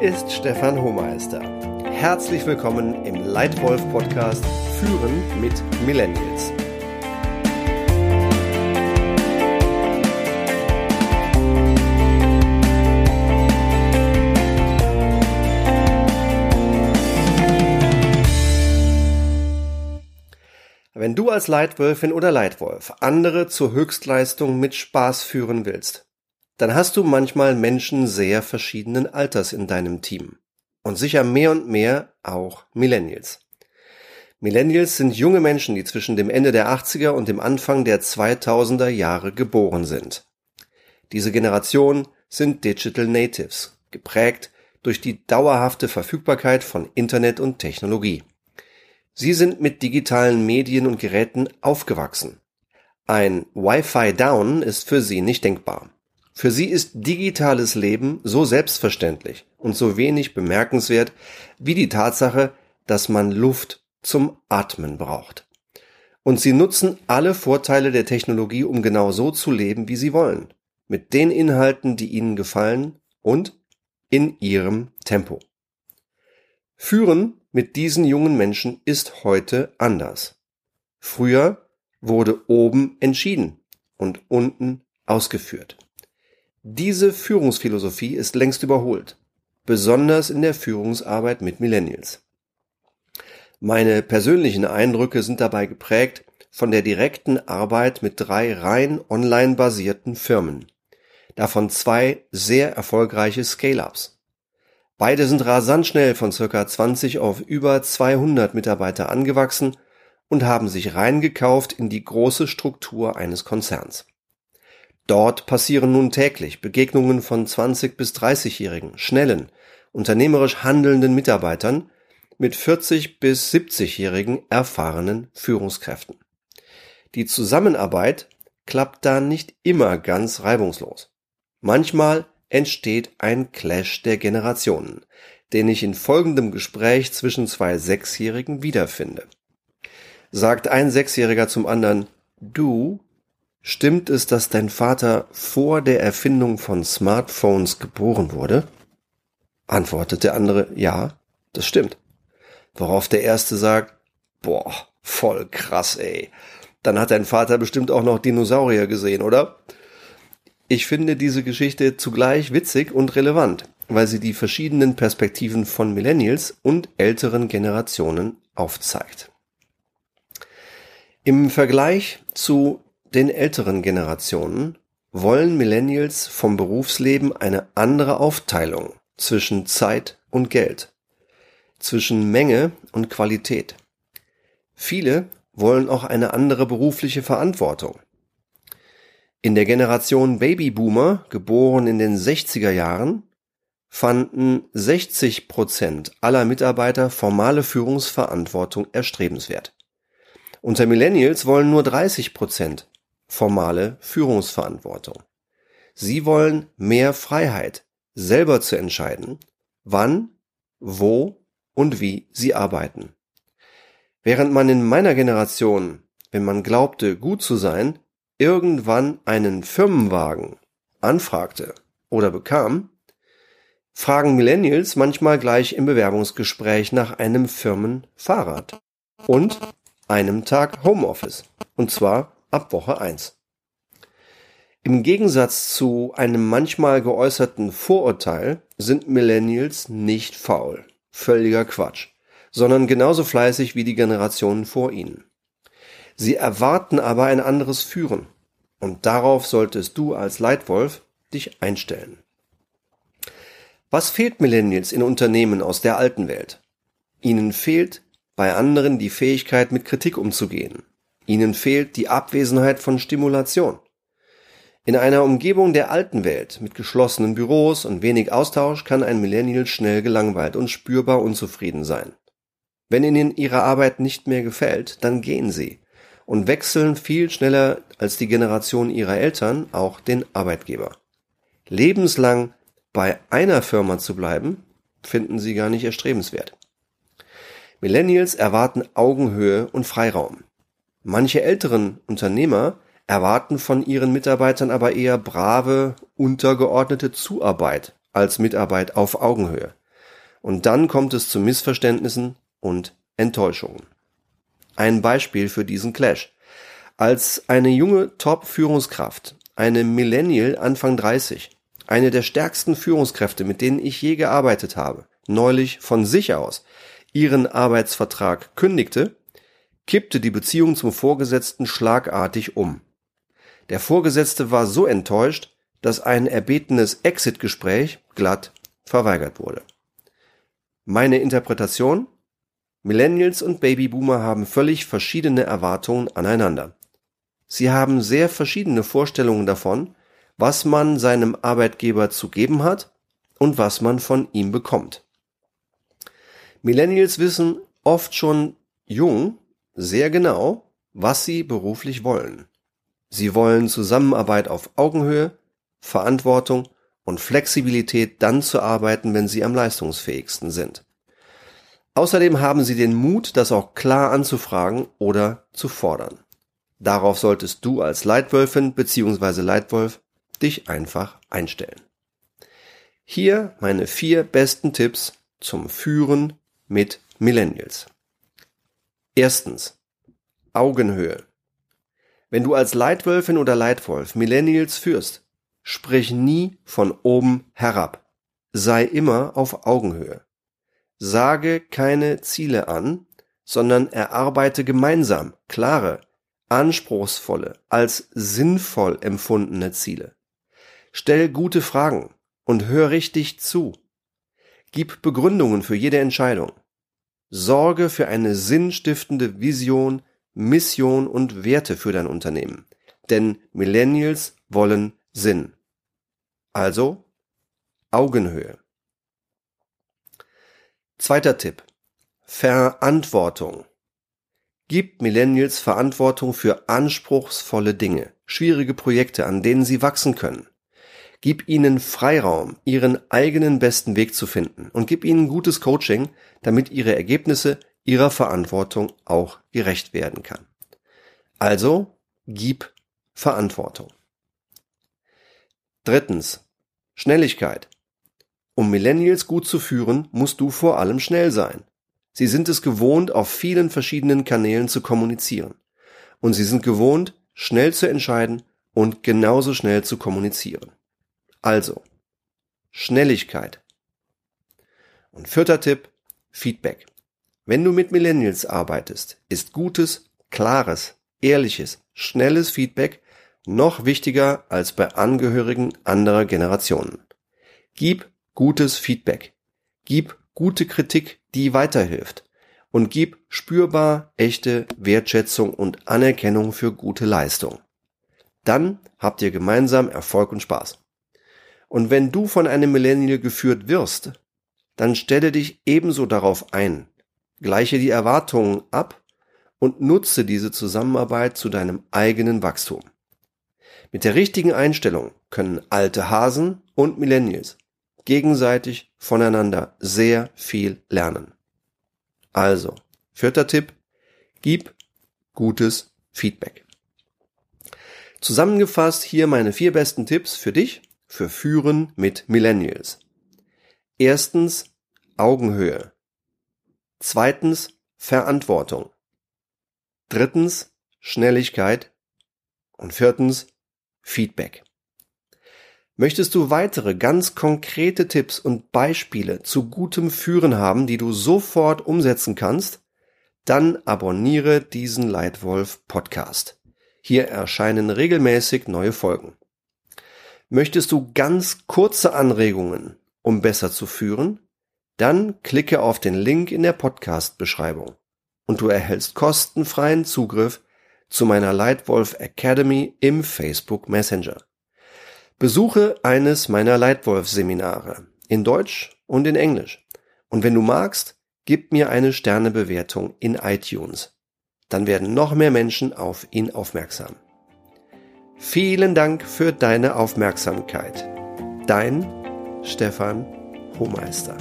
ist Stefan Hohmeister. Herzlich willkommen im Leitwolf Podcast Führen mit Millennials. Wenn du als Leitwölfin oder Leitwolf andere zur Höchstleistung mit Spaß führen willst, dann hast du manchmal Menschen sehr verschiedenen Alters in deinem Team. Und sicher mehr und mehr auch Millennials. Millennials sind junge Menschen, die zwischen dem Ende der 80er und dem Anfang der 2000er Jahre geboren sind. Diese Generation sind Digital Natives, geprägt durch die dauerhafte Verfügbarkeit von Internet und Technologie. Sie sind mit digitalen Medien und Geräten aufgewachsen. Ein Wi-Fi Down ist für sie nicht denkbar. Für sie ist digitales Leben so selbstverständlich und so wenig bemerkenswert wie die Tatsache, dass man Luft zum Atmen braucht. Und sie nutzen alle Vorteile der Technologie, um genau so zu leben, wie sie wollen, mit den Inhalten, die ihnen gefallen und in ihrem Tempo. Führen mit diesen jungen Menschen ist heute anders. Früher wurde oben entschieden und unten ausgeführt. Diese Führungsphilosophie ist längst überholt, besonders in der Führungsarbeit mit Millennials. Meine persönlichen Eindrücke sind dabei geprägt von der direkten Arbeit mit drei rein online basierten Firmen, davon zwei sehr erfolgreiche Scale-ups. Beide sind rasant schnell von circa 20 auf über 200 Mitarbeiter angewachsen und haben sich reingekauft in die große Struktur eines Konzerns. Dort passieren nun täglich Begegnungen von 20 bis 30-jährigen, schnellen, unternehmerisch handelnden Mitarbeitern mit 40 bis 70-jährigen erfahrenen Führungskräften. Die Zusammenarbeit klappt da nicht immer ganz reibungslos. Manchmal entsteht ein Clash der Generationen, den ich in folgendem Gespräch zwischen zwei Sechsjährigen wiederfinde. Sagt ein Sechsjähriger zum anderen, du Stimmt es, dass dein Vater vor der Erfindung von Smartphones geboren wurde? Antwortet der andere, ja, das stimmt. Worauf der erste sagt, boah, voll krass, ey. Dann hat dein Vater bestimmt auch noch Dinosaurier gesehen, oder? Ich finde diese Geschichte zugleich witzig und relevant, weil sie die verschiedenen Perspektiven von Millennials und älteren Generationen aufzeigt. Im Vergleich zu den älteren Generationen wollen Millennials vom Berufsleben eine andere Aufteilung zwischen Zeit und Geld, zwischen Menge und Qualität. Viele wollen auch eine andere berufliche Verantwortung. In der Generation Babyboomer, geboren in den 60er Jahren, fanden 60 Prozent aller Mitarbeiter formale Führungsverantwortung erstrebenswert. Unter Millennials wollen nur 30 Prozent formale Führungsverantwortung. Sie wollen mehr Freiheit, selber zu entscheiden, wann, wo und wie sie arbeiten. Während man in meiner Generation, wenn man glaubte, gut zu sein, irgendwann einen Firmenwagen anfragte oder bekam, fragen Millennials manchmal gleich im Bewerbungsgespräch nach einem Firmenfahrrad und einem Tag Homeoffice. Und zwar ab Woche 1. Im Gegensatz zu einem manchmal geäußerten Vorurteil sind Millennials nicht faul. Völliger Quatsch. Sondern genauso fleißig wie die Generationen vor ihnen. Sie erwarten aber ein anderes Führen. Und darauf solltest du als Leitwolf dich einstellen. Was fehlt Millennials in Unternehmen aus der alten Welt? Ihnen fehlt bei anderen die Fähigkeit, mit Kritik umzugehen. Ihnen fehlt die Abwesenheit von Stimulation. In einer Umgebung der alten Welt mit geschlossenen Büros und wenig Austausch kann ein Millennial schnell gelangweilt und spürbar unzufrieden sein. Wenn ihnen ihre Arbeit nicht mehr gefällt, dann gehen sie und wechseln viel schneller als die Generation ihrer Eltern auch den Arbeitgeber. Lebenslang bei einer Firma zu bleiben, finden sie gar nicht erstrebenswert. Millennials erwarten Augenhöhe und Freiraum. Manche älteren Unternehmer erwarten von ihren Mitarbeitern aber eher brave, untergeordnete Zuarbeit als Mitarbeit auf Augenhöhe. Und dann kommt es zu Missverständnissen und Enttäuschungen. Ein Beispiel für diesen Clash. Als eine junge Top-Führungskraft, eine Millennial Anfang 30, eine der stärksten Führungskräfte, mit denen ich je gearbeitet habe, neulich von sich aus ihren Arbeitsvertrag kündigte, kippte die Beziehung zum Vorgesetzten schlagartig um. Der Vorgesetzte war so enttäuscht, dass ein erbetenes Exit-Gespräch glatt verweigert wurde. Meine Interpretation? Millennials und Babyboomer haben völlig verschiedene Erwartungen aneinander. Sie haben sehr verschiedene Vorstellungen davon, was man seinem Arbeitgeber zu geben hat und was man von ihm bekommt. Millennials wissen oft schon jung sehr genau, was sie beruflich wollen. Sie wollen Zusammenarbeit auf Augenhöhe, Verantwortung und Flexibilität dann zu arbeiten, wenn sie am leistungsfähigsten sind. Außerdem haben sie den Mut, das auch klar anzufragen oder zu fordern. Darauf solltest du als Leitwölfin bzw. Leitwolf dich einfach einstellen. Hier meine vier besten Tipps zum Führen mit Millennials. Erstens. Augenhöhe. Wenn du als Leitwölfin oder Leitwolf Millennials führst, sprich nie von oben herab. Sei immer auf Augenhöhe. Sage keine Ziele an, sondern erarbeite gemeinsam klare, anspruchsvolle, als sinnvoll empfundene Ziele. Stell gute Fragen und hör richtig zu. Gib Begründungen für jede Entscheidung. Sorge für eine sinnstiftende Vision, Mission und Werte für dein Unternehmen. Denn Millennials wollen Sinn. Also Augenhöhe. Zweiter Tipp. Verantwortung. Gib Millennials Verantwortung für anspruchsvolle Dinge, schwierige Projekte, an denen sie wachsen können. Gib ihnen Freiraum, ihren eigenen besten Weg zu finden und gib ihnen gutes Coaching, damit ihre Ergebnisse ihrer Verantwortung auch gerecht werden kann. Also, gib Verantwortung. Drittens. Schnelligkeit. Um Millennials gut zu führen, musst du vor allem schnell sein. Sie sind es gewohnt, auf vielen verschiedenen Kanälen zu kommunizieren. Und sie sind gewohnt, schnell zu entscheiden und genauso schnell zu kommunizieren. Also, Schnelligkeit. Und vierter Tipp, Feedback. Wenn du mit Millennials arbeitest, ist gutes, klares, ehrliches, schnelles Feedback noch wichtiger als bei Angehörigen anderer Generationen. Gib gutes Feedback. Gib gute Kritik, die weiterhilft. Und gib spürbar echte Wertschätzung und Anerkennung für gute Leistung. Dann habt ihr gemeinsam Erfolg und Spaß. Und wenn du von einem Millennial geführt wirst, dann stelle dich ebenso darauf ein, gleiche die Erwartungen ab und nutze diese Zusammenarbeit zu deinem eigenen Wachstum. Mit der richtigen Einstellung können alte Hasen und Millennials gegenseitig voneinander sehr viel lernen. Also, vierter Tipp, gib gutes Feedback. Zusammengefasst hier meine vier besten Tipps für dich für Führen mit Millennials. Erstens Augenhöhe. Zweitens Verantwortung. Drittens Schnelligkeit. Und viertens Feedback. Möchtest du weitere ganz konkrete Tipps und Beispiele zu gutem Führen haben, die du sofort umsetzen kannst? Dann abonniere diesen Leitwolf Podcast. Hier erscheinen regelmäßig neue Folgen. Möchtest du ganz kurze Anregungen, um besser zu führen? Dann klicke auf den Link in der Podcast-Beschreibung und du erhältst kostenfreien Zugriff zu meiner Lightwolf Academy im Facebook Messenger. Besuche eines meiner Lightwolf-Seminare in Deutsch und in Englisch. Und wenn du magst, gib mir eine Sternebewertung in iTunes. Dann werden noch mehr Menschen auf ihn aufmerksam. Vielen Dank für deine Aufmerksamkeit. Dein Stefan Hohmeister.